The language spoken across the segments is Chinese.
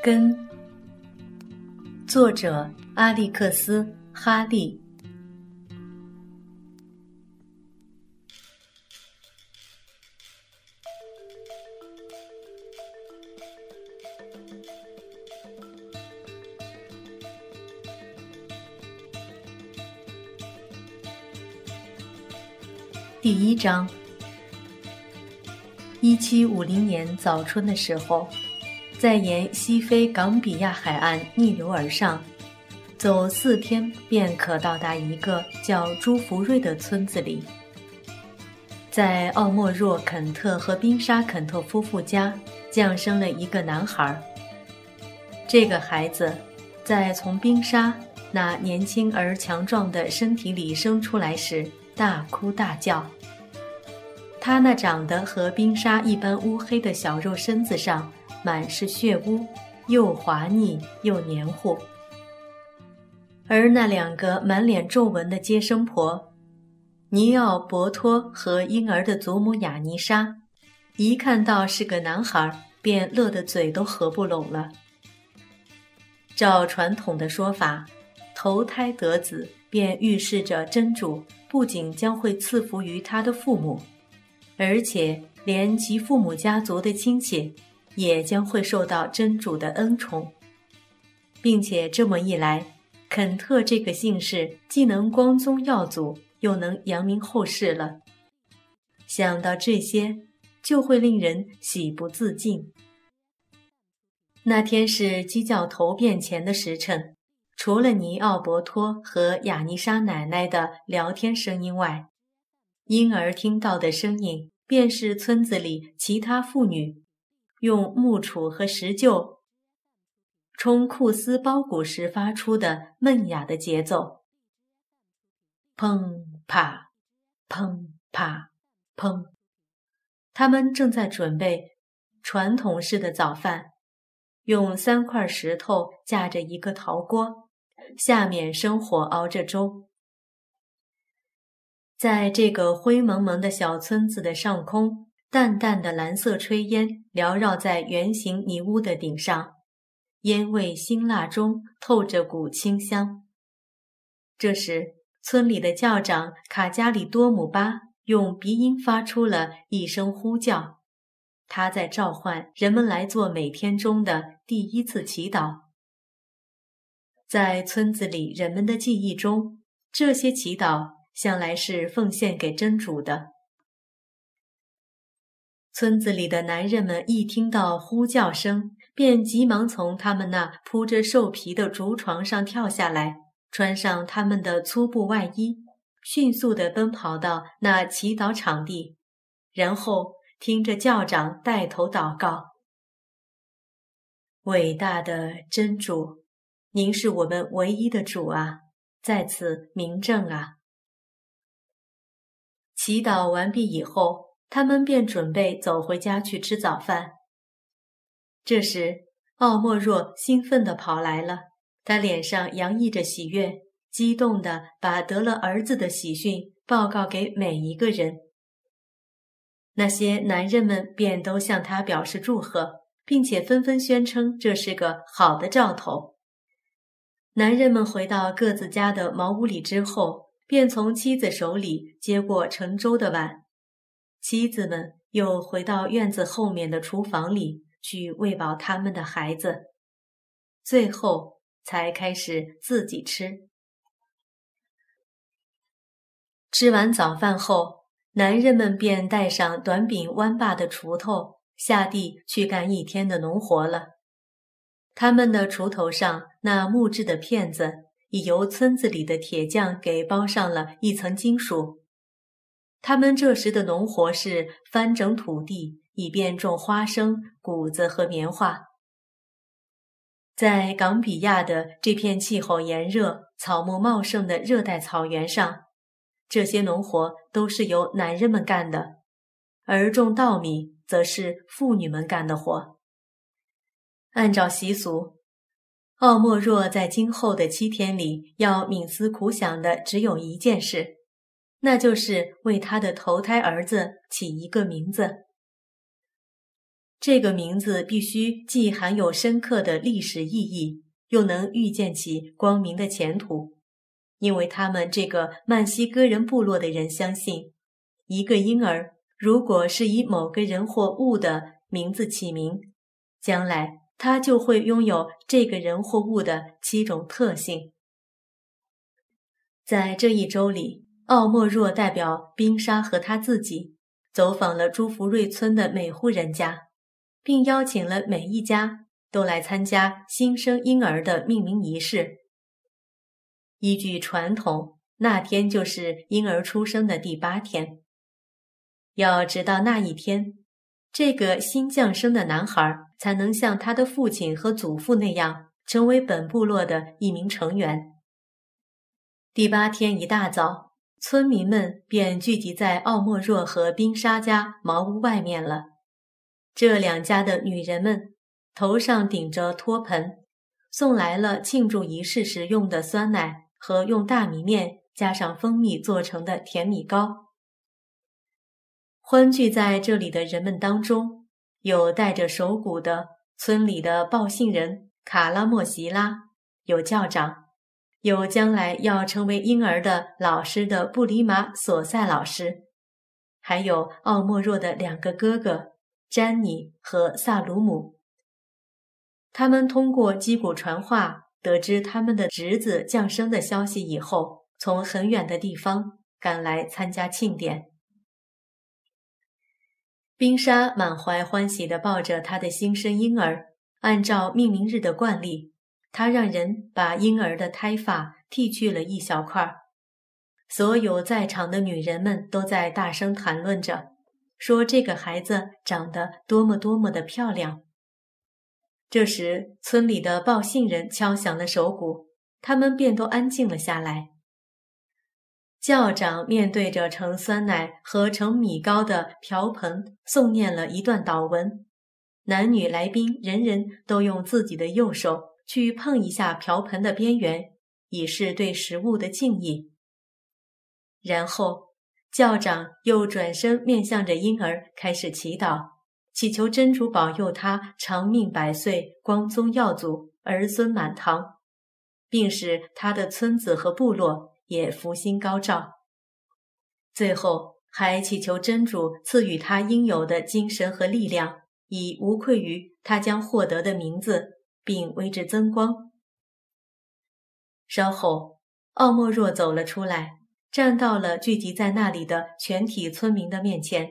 根，作者阿历克斯·哈利。第一章。一七五零年早春的时候。在沿西非冈比亚海岸逆流而上，走四天便可到达一个叫朱福瑞的村子里。在奥莫若·肯特和宾沙·肯特夫妇家降生了一个男孩。这个孩子在从宾沙那年轻而强壮的身体里生出来时，大哭大叫。他那长得和冰沙一般乌黑的小肉身子上。满是血污，又滑腻又黏糊。而那两个满脸皱纹的接生婆，尼奥伯托和婴儿的祖母雅尼莎，一看到是个男孩，便乐得嘴都合不拢了。照传统的说法，投胎得子便预示着真主不仅将会赐福于他的父母，而且连其父母家族的亲戚。也将会受到真主的恩宠，并且这么一来，肯特这个姓氏既能光宗耀祖，又能扬名后世了。想到这些，就会令人喜不自禁。那天是鸡叫头变前的时辰，除了尼奥伯托和雅尼莎奶奶的聊天声音外，婴儿听到的声音便是村子里其他妇女。用木杵和石臼冲库斯包谷时发出的闷哑的节奏，砰啪，砰啪，砰。他们正在准备传统式的早饭，用三块石头架着一个陶锅，下面生火熬着粥。在这个灰蒙蒙的小村子的上空。淡淡的蓝色炊烟缭绕在圆形泥屋的顶上，烟味辛辣中透着股清香。这时，村里的教长卡加里多姆巴用鼻音发出了一声呼叫，他在召唤人们来做每天中的第一次祈祷。在村子里人们的记忆中，这些祈祷向来是奉献给真主的。村子里的男人们一听到呼叫声，便急忙从他们那铺着兽皮的竹床上跳下来，穿上他们的粗布外衣，迅速地奔跑到那祈祷场地，然后听着教长带头祷告：“伟大的真主，您是我们唯一的主啊，在此明证啊！”祈祷完毕以后。他们便准备走回家去吃早饭。这时，奥莫若兴奋地跑来了，他脸上洋溢着喜悦，激动地把得了儿子的喜讯报告给每一个人。那些男人们便都向他表示祝贺，并且纷纷宣称这是个好的兆头。男人们回到各自家的茅屋里之后，便从妻子手里接过盛粥的碗。妻子们又回到院子后面的厨房里去喂饱他们的孩子，最后才开始自己吃。吃完早饭后，男人们便带上短柄弯把的锄头下地去干一天的农活了。他们的锄头上那木质的片子已由村子里的铁匠给包上了一层金属。他们这时的农活是翻整土地，以便种花生、谷子和棉花。在冈比亚的这片气候炎热、草木茂盛的热带草原上，这些农活都是由男人们干的，而种稻米则是妇女们干的活。按照习俗，奥莫若在今后的七天里要冥思苦想的只有一件事。那就是为他的头胎儿子起一个名字。这个名字必须既含有深刻的历史意义，又能预见起光明的前途，因为他们这个曼西哥人部落的人相信，一个婴儿如果是以某个人或物的名字起名，将来他就会拥有这个人或物的七种特性。在这一周里，奥莫若代表冰沙和他自己走访了朱福瑞村的每户人家，并邀请了每一家都来参加新生婴儿的命名仪式。依据传统，那天就是婴儿出生的第八天。要直到那一天，这个新降生的男孩才能像他的父亲和祖父那样，成为本部落的一名成员。第八天一大早，村民们便聚集在奥莫若和冰沙家茅屋外面了。这两家的女人们头上顶着托盆，送来了庆祝仪式时用的酸奶和用大米面加上蜂蜜做成的甜米糕。欢聚在这里的人们当中，有带着手鼓的村里的报信人卡拉莫席拉，有教长。有将来要成为婴儿的老师的布里马索塞老师，还有奥莫若的两个哥哥詹妮和萨鲁姆。他们通过击鼓传话得知他们的侄子降生的消息以后，从很远的地方赶来参加庆典。冰沙满怀欢喜地抱着他的新生婴儿，按照命名日的惯例。他让人把婴儿的胎发剃去了一小块儿，所有在场的女人们都在大声谈论着，说这个孩子长得多么多么的漂亮。这时，村里的报信人敲响了手鼓，他们便都安静了下来。教长面对着盛酸奶和盛米糕的瓢盆，诵念了一段祷文，男女来宾人人都用自己的右手。去碰一下瓢盆的边缘，以示对食物的敬意。然后，教长又转身面向着婴儿，开始祈祷，祈求真主保佑他长命百岁、光宗耀祖、儿孙满堂，并使他的村子和部落也福星高照。最后，还祈求真主赐予他应有的精神和力量，以无愧于他将获得的名字。并为之增光。稍后，奥莫若走了出来，站到了聚集在那里的全体村民的面前。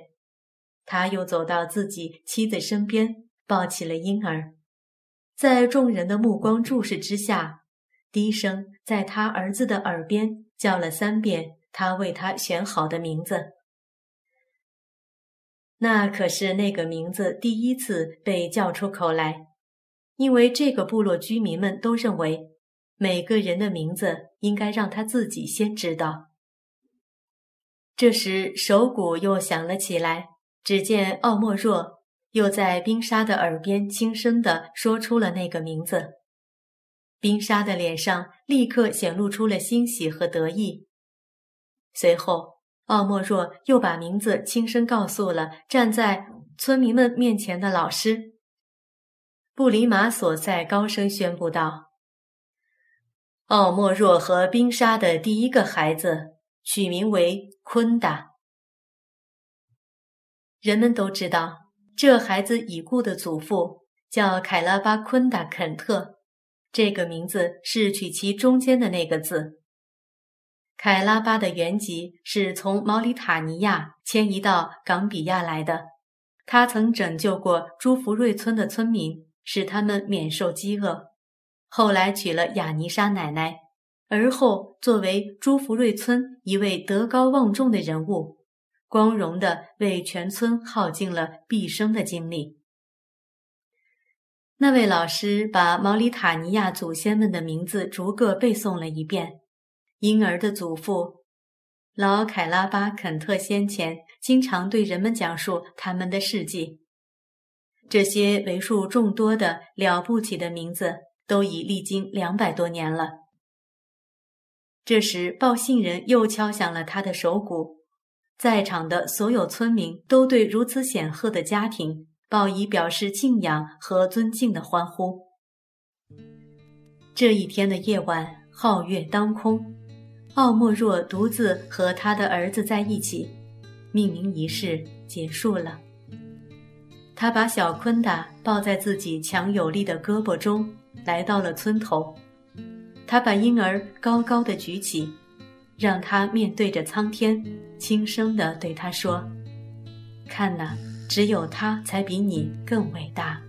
他又走到自己妻子身边，抱起了婴儿，在众人的目光注视之下，低声在他儿子的耳边叫了三遍他为他选好的名字。那可是那个名字第一次被叫出口来。因为这个部落居民们都认为，每个人的名字应该让他自己先知道。这时手鼓又响了起来，只见奥莫若又在冰沙的耳边轻声地说出了那个名字。冰沙的脸上立刻显露出了欣喜和得意。随后，奥莫若又把名字轻声告诉了站在村民们面前的老师。布里马索塞高声宣布道：“奥莫若和冰沙的第一个孩子取名为昆达。人们都知道，这孩子已故的祖父叫凯拉巴昆达肯特，这个名字是取其中间的那个字。凯拉巴的原籍是从毛里塔尼亚迁移到冈比亚来的，他曾拯救过朱福瑞村的村民。”使他们免受饥饿。后来娶了雅尼莎奶奶，而后作为朱福瑞村一位德高望重的人物，光荣地为全村耗尽了毕生的精力。那位老师把毛里塔尼亚祖先们的名字逐个背诵了一遍。婴儿的祖父老凯拉巴肯特先前经常对人们讲述他们的事迹。这些为数众多的了不起的名字都已历经两百多年了。这时，报信人又敲响了他的手鼓，在场的所有村民都对如此显赫的家庭报以表示敬仰和尊敬的欢呼。这一天的夜晚，皓月当空，奥莫若独自和他的儿子在一起，命名仪式结束了。他把小昆达抱在自己强有力的胳膊中，来到了村头。他把婴儿高高的举起，让他面对着苍天，轻声的对他说：“看呐，只有他才比你更伟大。”